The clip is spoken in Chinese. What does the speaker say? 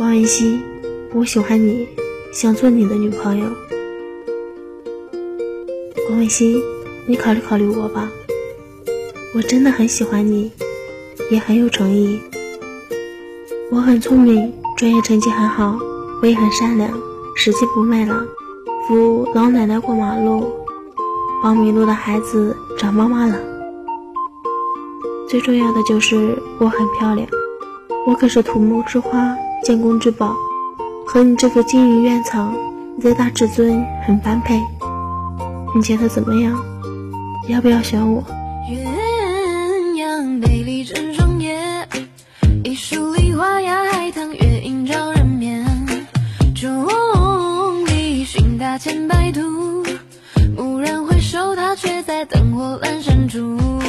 王文熙，我喜欢你，想做你的女朋友。王文熙，你考虑考虑我吧，我真的很喜欢你，也很有诚意。我很聪明，专业成绩很好，我也很善良，拾金不昧了，扶老奶奶过马路，帮迷路的孩子找妈妈了。最重要的就是我很漂亮，我可是土木之花，建功之宝，和你这副金银院藏，你的大至尊很般配。你觉得怎么样？要不要选我？鸳鸯成双，一树梨花压海棠，月影照人眠。众里寻他千百度，蓦然回首，他却在灯火阑珊处。